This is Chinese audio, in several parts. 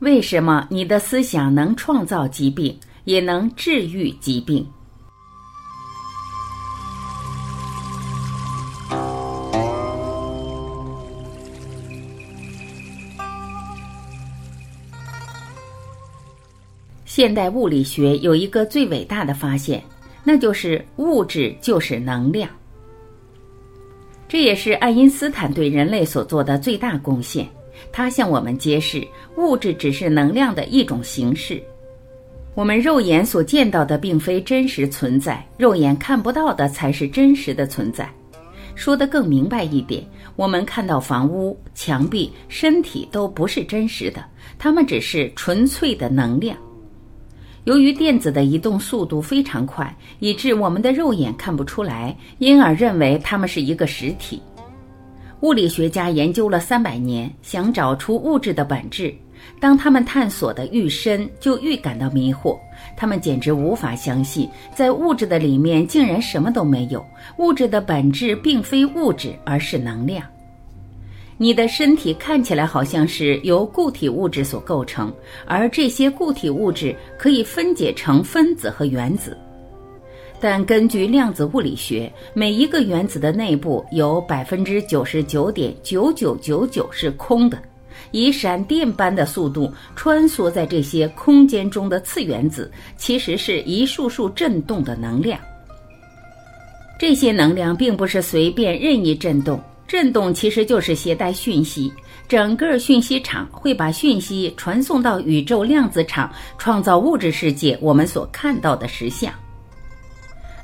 为什么你的思想能创造疾病，也能治愈疾病？现代物理学有一个最伟大的发现，那就是物质就是能量。这也是爱因斯坦对人类所做的最大贡献。他向我们揭示，物质只是能量的一种形式。我们肉眼所见到的并非真实存在，肉眼看不到的才是真实的存在。说得更明白一点，我们看到房屋、墙壁、身体都不是真实的，它们只是纯粹的能量。由于电子的移动速度非常快，以致我们的肉眼看不出来，因而认为它们是一个实体。物理学家研究了三百年，想找出物质的本质。当他们探索的愈深，就愈感到迷惑。他们简直无法相信，在物质的里面竟然什么都没有。物质的本质并非物质，而是能量。你的身体看起来好像是由固体物质所构成，而这些固体物质可以分解成分子和原子。但根据量子物理学，每一个原子的内部有百分之九十九点九九九九是空的，以闪电般的速度穿梭在这些空间中的次原子，其实是一束束振动的能量。这些能量并不是随便任意振动，振动其实就是携带讯息，整个讯息场会把讯息传送到宇宙量子场，创造物质世界我们所看到的实相。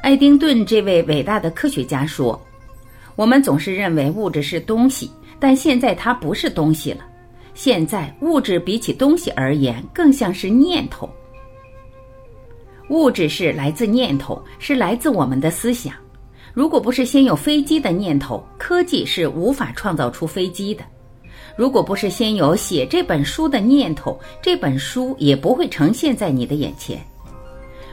爱丁顿这位伟大的科学家说：“我们总是认为物质是东西，但现在它不是东西了。现在物质比起东西而言，更像是念头。物质是来自念头，是来自我们的思想。如果不是先有飞机的念头，科技是无法创造出飞机的；如果不是先有写这本书的念头，这本书也不会呈现在你的眼前。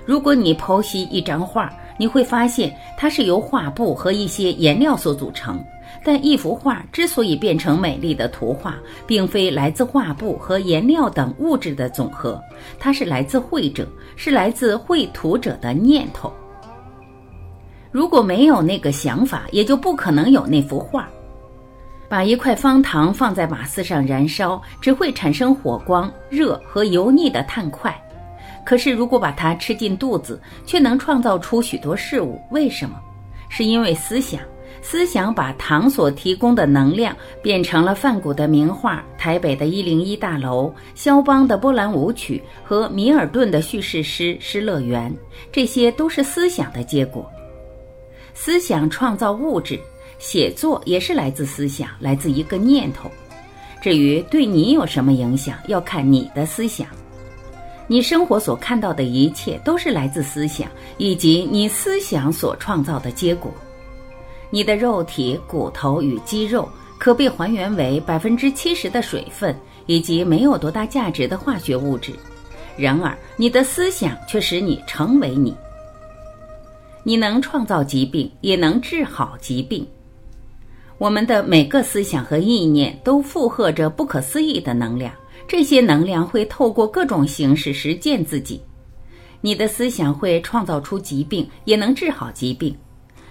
如果你剖析一张画，你会发现它是由画布和一些颜料所组成，但一幅画之所以变成美丽的图画，并非来自画布和颜料等物质的总和，它是来自绘者，是来自绘图者的念头。如果没有那个想法，也就不可能有那幅画。把一块方糖放在瓦斯上燃烧，只会产生火光、热和油腻的碳块。可是，如果把它吃进肚子，却能创造出许多事物。为什么？是因为思想，思想把糖所提供的能量变成了梵谷的名画、台北的一零一大楼、肖邦的波兰舞曲和米尔顿的叙事诗《失乐园》。这些都是思想的结果。思想创造物质，写作也是来自思想，来自一个念头。至于对你有什么影响，要看你的思想。你生活所看到的一切都是来自思想，以及你思想所创造的结果。你的肉体、骨头与肌肉可被还原为百分之七十的水分以及没有多大价值的化学物质，然而你的思想却使你成为你。你能创造疾病，也能治好疾病。我们的每个思想和意念都负荷着不可思议的能量。这些能量会透过各种形式实践自己。你的思想会创造出疾病，也能治好疾病。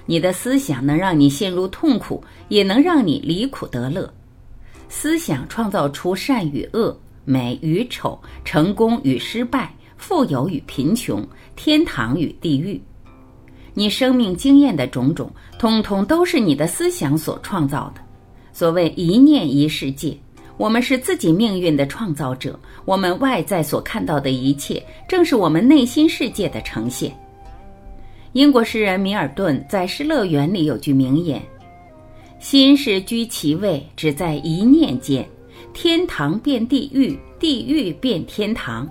你的思想能让你陷入痛苦，也能让你离苦得乐。思想创造出善与恶、美与丑、成功与失败、富有与贫穷、天堂与地狱。你生命经验的种种，通通都是你的思想所创造的。所谓一念一世界。我们是自己命运的创造者，我们外在所看到的一切，正是我们内心世界的呈现。英国诗人米尔顿在《失乐园》里有句名言：“心是居其位，只在一念间，天堂变地狱，地狱变天堂。”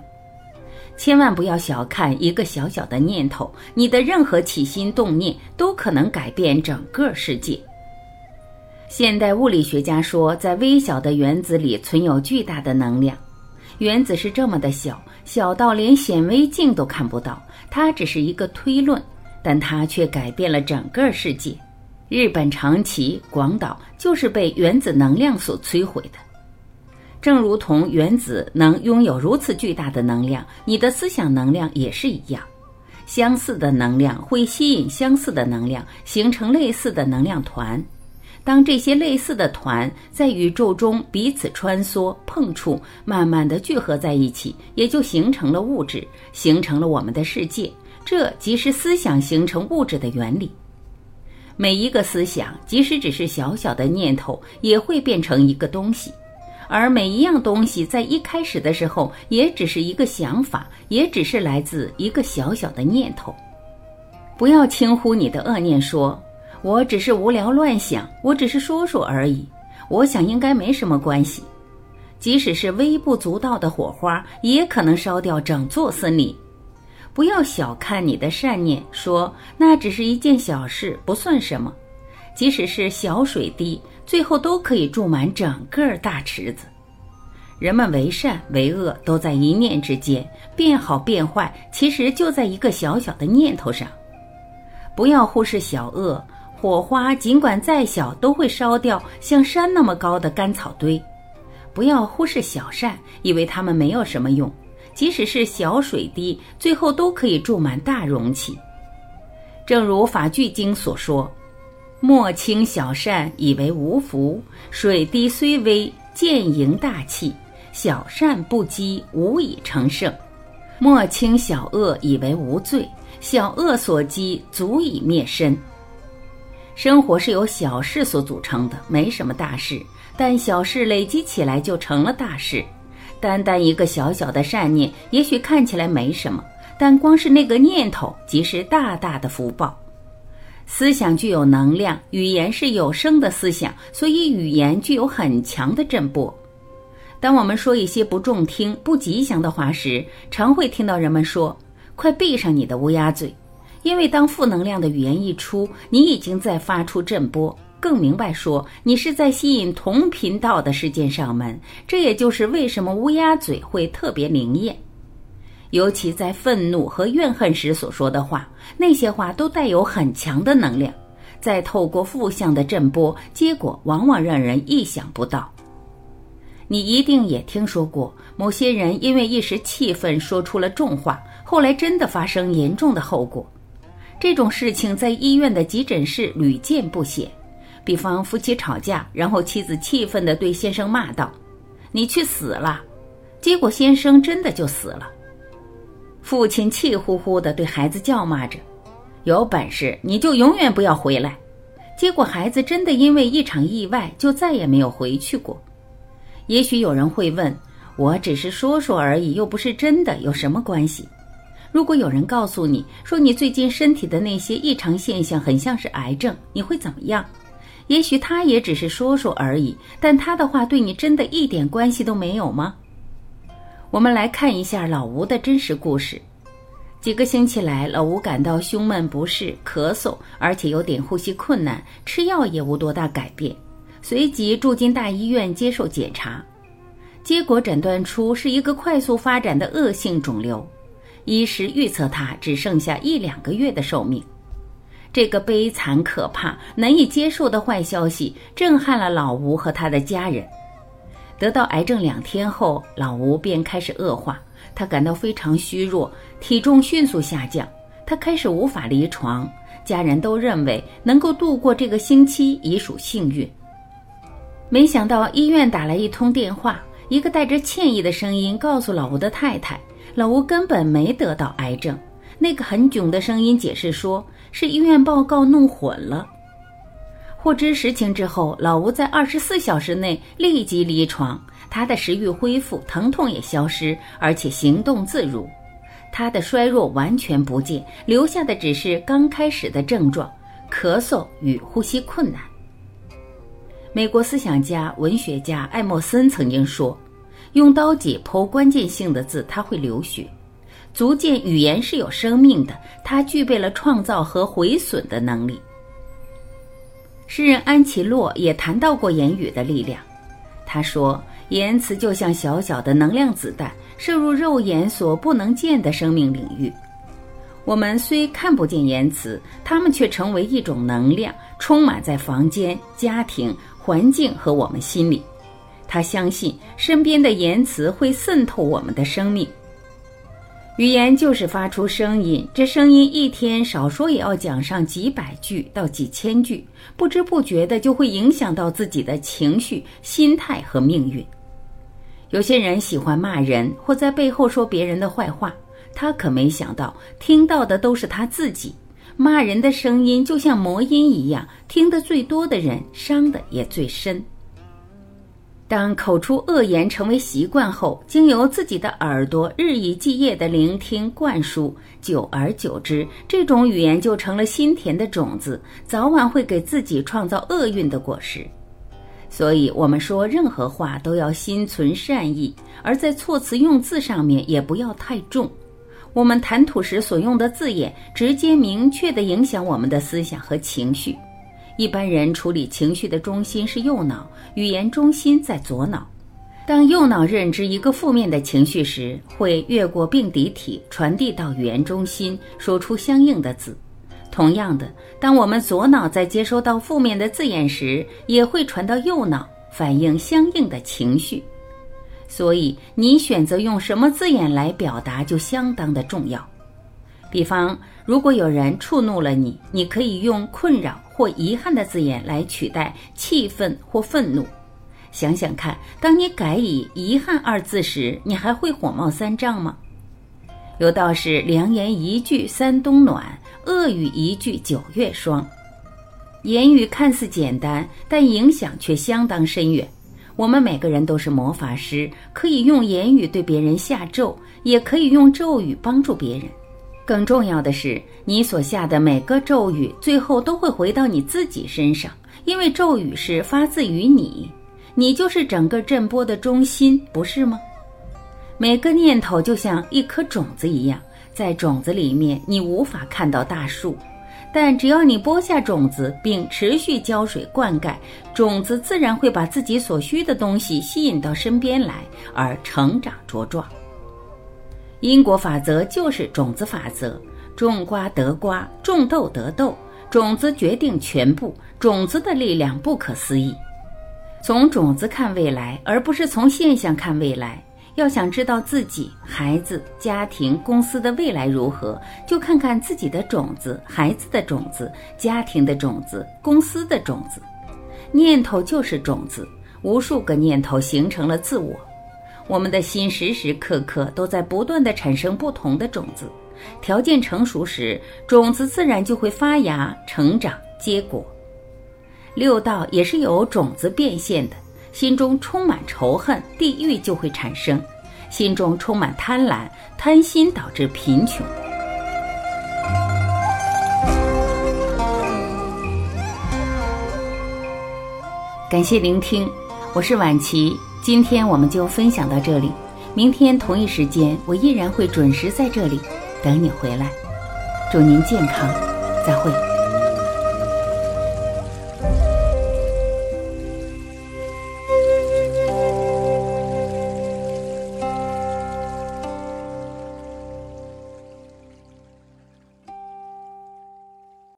千万不要小看一个小小的念头，你的任何起心动念都可能改变整个世界。现代物理学家说，在微小的原子里存有巨大的能量。原子是这么的小，小到连显微镜都看不到。它只是一个推论，但它却改变了整个世界。日本长崎、广岛就是被原子能量所摧毁的。正如同原子能拥有如此巨大的能量，你的思想能量也是一样。相似的能量会吸引相似的能量，形成类似的能量团。当这些类似的团在宇宙中彼此穿梭、碰触，慢慢的聚合在一起，也就形成了物质，形成了我们的世界。这即是思想形成物质的原理。每一个思想，即使只是小小的念头，也会变成一个东西。而每一样东西在一开始的时候，也只是一个想法，也只是来自一个小小的念头。不要轻忽你的恶念，说我只是无聊乱想，我只是说说而已。我想应该没什么关系。即使是微不足道的火花，也可能烧掉整座森林。不要小看你的善念，说那只是一件小事，不算什么。即使是小水滴。最后都可以注满整个大池子。人们为善为恶都在一念之间，变好变坏其实就在一个小小的念头上。不要忽视小恶，火花尽管再小都会烧掉像山那么高的干草堆。不要忽视小善，以为它们没有什么用，即使是小水滴，最后都可以注满大容器。正如法句经所说。莫轻小善，以为无福；水滴虽微，渐盈大器。小善不积，无以成圣。莫轻小恶，以为无罪；小恶所积，足以灭身。生活是由小事所组成的，没什么大事，但小事累积起来就成了大事。单单一个小小的善念，也许看起来没什么，但光是那个念头，即是大大的福报。思想具有能量，语言是有声的思想，所以语言具有很强的震波。当我们说一些不中听、不吉祥的话时，常会听到人们说：“快闭上你的乌鸦嘴！”因为当负能量的语言一出，你已经在发出震波。更明白说，你是在吸引同频道的事件上门。这也就是为什么乌鸦嘴会特别灵验。尤其在愤怒和怨恨时所说的话，那些话都带有很强的能量，再透过负向的震波，结果往往让人意想不到。你一定也听说过，某些人因为一时气愤说出了重话，后来真的发生严重的后果。这种事情在医院的急诊室屡见不鲜。比方夫妻吵架，然后妻子气愤地对先生骂道：“你去死了！”结果先生真的就死了。父亲气呼呼地对孩子叫骂着：“有本事你就永远不要回来！”结果孩子真的因为一场意外就再也没有回去过。也许有人会问：“我只是说说而已，又不是真的，有什么关系？”如果有人告诉你说你最近身体的那些异常现象很像是癌症，你会怎么样？也许他也只是说说而已，但他的话对你真的一点关系都没有吗？我们来看一下老吴的真实故事。几个星期来，老吴感到胸闷不适、咳嗽，而且有点呼吸困难，吃药也无多大改变。随即住进大医院接受检查，结果诊断出是一个快速发展的恶性肿瘤，医师预测他只剩下一两个月的寿命。这个悲惨、可怕、难以接受的坏消息震撼了老吴和他的家人。得到癌症两天后，老吴便开始恶化，他感到非常虚弱，体重迅速下降，他开始无法离床。家人都认为能够度过这个星期已属幸运。没想到医院打来一通电话，一个带着歉意的声音告诉老吴的太太，老吴根本没得到癌症。那个很囧的声音解释说，是医院报告弄混了。获知实情之后，老吴在二十四小时内立即离床，他的食欲恢复，疼痛也消失，而且行动自如。他的衰弱完全不见，留下的只是刚开始的症状：咳嗽与呼吸困难。美国思想家、文学家艾默森曾经说：“用刀解剖关键性的字，它会流血，足见语言是有生命的，它具备了创造和毁损的能力。”诗人安琪洛也谈到过言语的力量。他说：“言辞就像小小的能量子弹，射入肉眼所不能见的生命领域。我们虽看不见言辞，它们却成为一种能量，充满在房间、家庭、环境和我们心里。他相信身边的言辞会渗透我们的生命。语言就是发出声音，这声音一天少说也要讲上几百句到几千句，不知不觉的就会影响到自己的情绪、心态和命运。有些人喜欢骂人或在背后说别人的坏话，他可没想到听到的都是他自己。骂人的声音就像魔音一样，听得最多的人伤的也最深。当口出恶言成为习惯后，经由自己的耳朵日以继夜的聆听灌输，久而久之，这种语言就成了心田的种子，早晚会给自己创造厄运的果实。所以，我们说任何话都要心存善意，而在措辞用字上面也不要太重。我们谈吐时所用的字眼，直接明确地影响我们的思想和情绪。一般人处理情绪的中心是右脑，语言中心在左脑。当右脑认知一个负面的情绪时，会越过并抵体传递到语言中心，说出相应的字。同样的，当我们左脑在接收到负面的字眼时，也会传到右脑，反映相应的情绪。所以，你选择用什么字眼来表达就相当的重要。比方，如果有人触怒了你，你可以用困扰或遗憾的字眼来取代气愤或愤怒。想想看，当你改以遗憾二字时，你还会火冒三丈吗？有道是：良言一句三冬暖，恶语一句九月霜。言语看似简单，但影响却相当深远。我们每个人都是魔法师，可以用言语对别人下咒，也可以用咒语帮助别人。更重要的是，你所下的每个咒语，最后都会回到你自己身上，因为咒语是发自于你，你就是整个震波的中心，不是吗？每个念头就像一颗种子一样，在种子里面，你无法看到大树，但只要你播下种子，并持续浇水灌溉，种子自然会把自己所需的东西吸引到身边来，而成长茁壮。因果法则就是种子法则，种瓜得瓜，种豆得豆，种子决定全部，种子的力量不可思议。从种子看未来，而不是从现象看未来。要想知道自己、孩子、家庭、公司的未来如何，就看看自己的种子、孩子的种子、家庭的种子、公司的种子。念头就是种子，无数个念头形成了自我。我们的心时时刻刻都在不断的产生不同的种子，条件成熟时，种子自然就会发芽、成长、结果。六道也是由种子变现的，心中充满仇恨，地狱就会产生；心中充满贪婪，贪心导致贫穷。感谢聆听，我是晚琪。今天我们就分享到这里，明天同一时间我依然会准时在这里等你回来。祝您健康，再会。